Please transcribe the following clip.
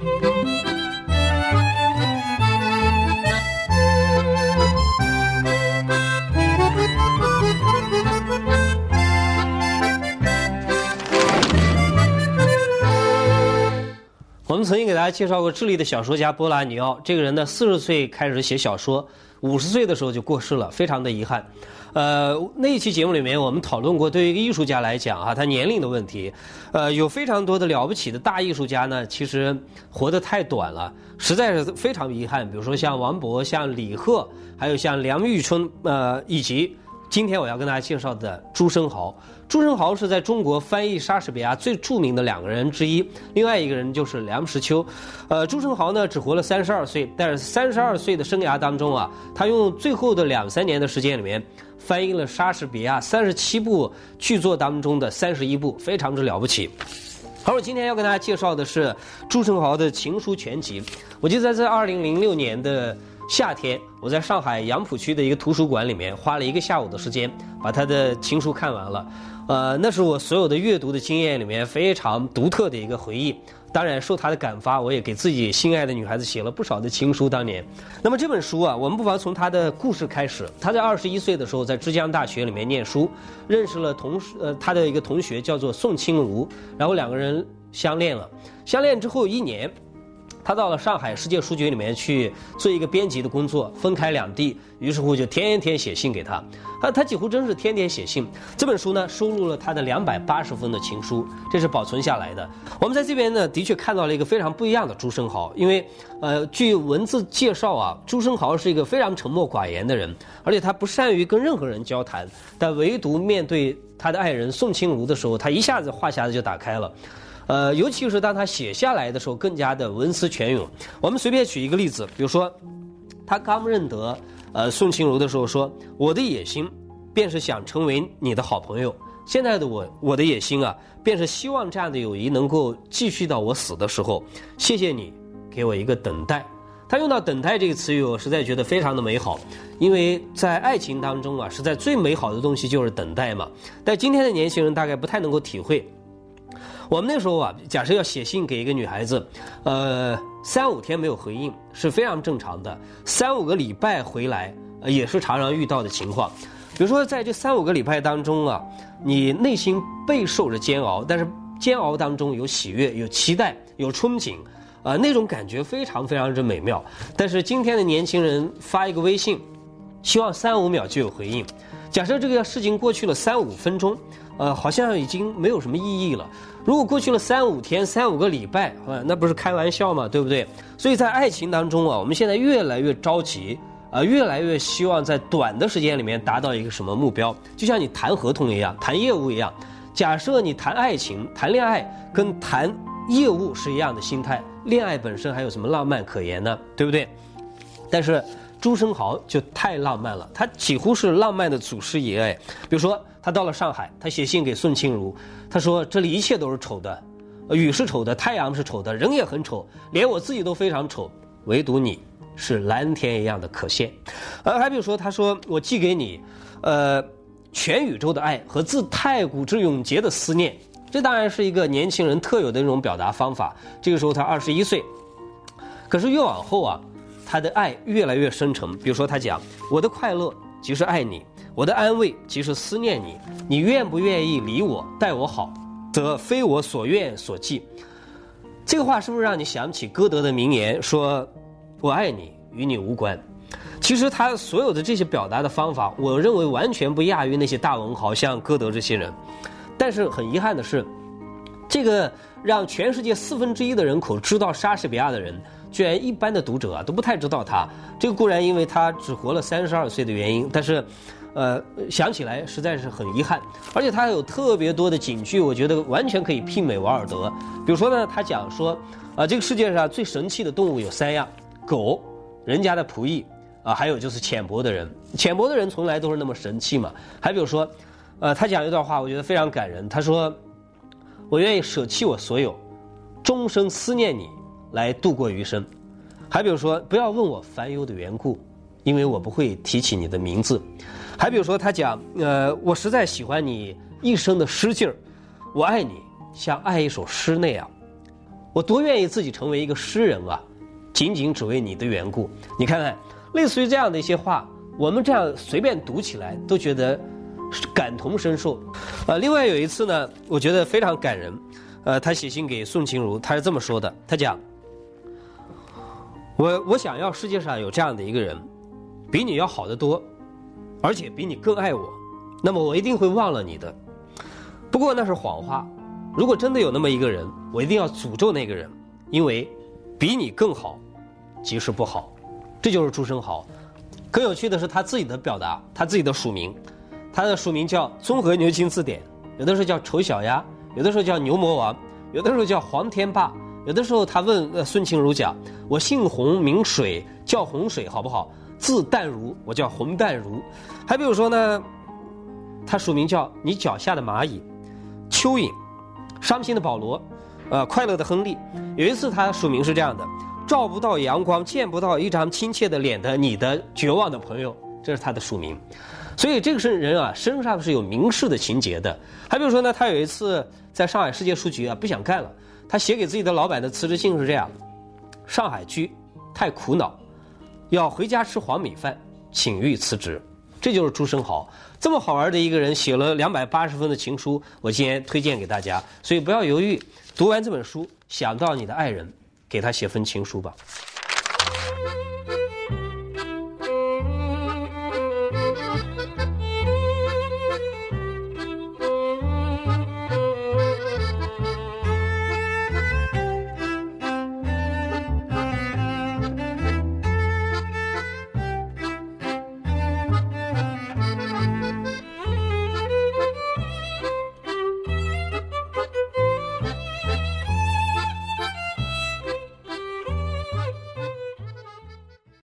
我们曾经给大家介绍过智利的小说家波拉尼奥，这个人呢，四十岁开始写小说，五十岁的时候就过世了，非常的遗憾。呃，那一期节目里面，我们讨论过，对于一个艺术家来讲啊，他年龄的问题，呃，有非常多的了不起的大艺术家呢，其实活得太短了，实在是非常遗憾。比如说像王勃、像李贺，还有像梁玉春，呃，以及。今天我要跟大家介绍的朱生豪，朱生豪是在中国翻译莎士比亚最著名的两个人之一，另外一个人就是梁实秋。呃，朱生豪呢只活了三十二岁，但是三十二岁的生涯当中啊，他用最后的两三年的时间里面，翻译了莎士比亚三十七部剧作当中的三十一部，非常之了不起。好，我今天要跟大家介绍的是朱生豪的情书全集。我记得在二零零六年的。夏天，我在上海杨浦区的一个图书馆里面花了一个下午的时间，把他的情书看完了。呃，那是我所有的阅读的经验里面非常独特的一个回忆。当然，受他的感发，我也给自己心爱的女孩子写了不少的情书。当年，那么这本书啊，我们不妨从他的故事开始。他在二十一岁的时候，在浙江大学里面念书，认识了同事呃他的一个同学叫做宋清如，然后两个人相恋了。相恋之后一年。他到了上海世界书局里面去做一个编辑的工作，分开两地，于是乎就天天写信给他，啊，他几乎真是天天写信。这本书呢，收录了他的两百八十封的情书，这是保存下来的。我们在这边呢，的确看到了一个非常不一样的朱生豪，因为，呃，据文字介绍啊，朱生豪是一个非常沉默寡言的人，而且他不善于跟任何人交谈，但唯独面对他的爱人宋清如的时候，他一下子话匣子就打开了。呃，尤其是当他写下来的时候，更加的文思泉涌。我们随便举一个例子，比如说，他刚认得呃宋清如的时候说：“我的野心，便是想成为你的好朋友。现在的我，我的野心啊，便是希望这样的友谊能够继续到我死的时候。谢谢你给我一个等待。”他用到“等待”这个词语，我实在觉得非常的美好，因为在爱情当中啊，实在最美好的东西就是等待嘛。但今天的年轻人大概不太能够体会。我们那时候啊，假设要写信给一个女孩子，呃，三五天没有回应是非常正常的，三五个礼拜回来也是常常遇到的情况。比如说，在这三五个礼拜当中啊，你内心备受着煎熬，但是煎熬当中有喜悦、有期待、有憧憬，啊，那种感觉非常非常之美妙。但是今天的年轻人发一个微信，希望三五秒就有回应。假设这个事情过去了三五分钟，呃，好像已经没有什么意义了。如果过去了三五天、三五个礼拜，啊，那不是开玩笑嘛，对不对？所以在爱情当中啊，我们现在越来越着急，啊，越来越希望在短的时间里面达到一个什么目标？就像你谈合同一样，谈业务一样。假设你谈爱情、谈恋爱，跟谈业务是一样的心态，恋爱本身还有什么浪漫可言呢？对不对？但是朱生豪就太浪漫了，他几乎是浪漫的祖师爷哎。比如说，他到了上海，他写信给宋清如。他说：“这里一切都是丑的，雨是丑的，太阳是丑的，人也很丑，连我自己都非常丑，唯独你是蓝天一样的可羡。”呃，还比如说，他说：“我寄给你，呃，全宇宙的爱和自太古之永劫的思念。”这当然是一个年轻人特有的那种表达方法。这个时候他二十一岁，可是越往后啊，他的爱越来越深沉。比如说，他讲：“我的快乐即是爱你。”我的安慰即是思念你，你愿不愿意理我、待我好，则非我所愿所寄。这个话是不是让你想起歌德的名言，说“我爱你，与你无关”？其实他所有的这些表达的方法，我认为完全不亚于那些大文豪，像歌德这些人。但是很遗憾的是，这个让全世界四分之一的人口知道莎士比亚的人，居然一般的读者啊都不太知道他。这个固然因为他只活了三十二岁的原因，但是。呃，想起来实在是很遗憾，而且他有特别多的警句，我觉得完全可以媲美瓦尔德。比如说呢，他讲说，啊，这个世界上最神奇的动物有三样：狗、人家的仆役，啊，还有就是浅薄的人。浅薄的人从来都是那么神气嘛。还比如说，呃，他讲一段话，我觉得非常感人。他说：“我愿意舍弃我所有，终生思念你，来度过余生。”还比如说，不要问我烦忧的缘故，因为我不会提起你的名字。还比如说，他讲，呃，我实在喜欢你一生的诗劲儿，我爱你像爱一首诗那样，我多愿意自己成为一个诗人啊！仅仅只为你的缘故。你看看，类似于这样的一些话，我们这样随便读起来都觉得感同身受。呃，另外有一次呢，我觉得非常感人。呃，他写信给宋清如，他是这么说的：他讲，我我想要世界上有这样的一个人，比你要好得多，而且比你更爱我，那么我一定会忘了你的。不过那是谎话。如果真的有那么一个人，我一定要诅咒那个人，因为比你更好，即是不好。这就是朱生豪。更有趣的是他自己的表达，他自己的署名，他的署名叫《综合牛津字典》，有的时候叫丑小鸭，有的时候叫牛魔王，有的时候叫黄天霸，有的时候他问孙晴如讲：“我姓洪名水，叫洪水好不好？字淡如，我叫洪淡如。”还比如说呢，他署名叫你脚下的蚂蚁，蚯蚓。伤心的保罗，呃，快乐的亨利。有一次，他署名是这样的：照不到阳光，见不到一张亲切的脸的你的绝望的朋友，这是他的署名。所以这个是人啊，身上是有名士的情节的。还比如说呢，他有一次在上海世界书局啊，不想干了，他写给自己的老板的辞职信是这样：上海居太苦恼，要回家吃黄米饭，请欲辞职。这就是朱生豪，这么好玩的一个人，写了两百八十分的情书，我今天推荐给大家。所以不要犹豫，读完这本书，想到你的爱人，给他写封情书吧。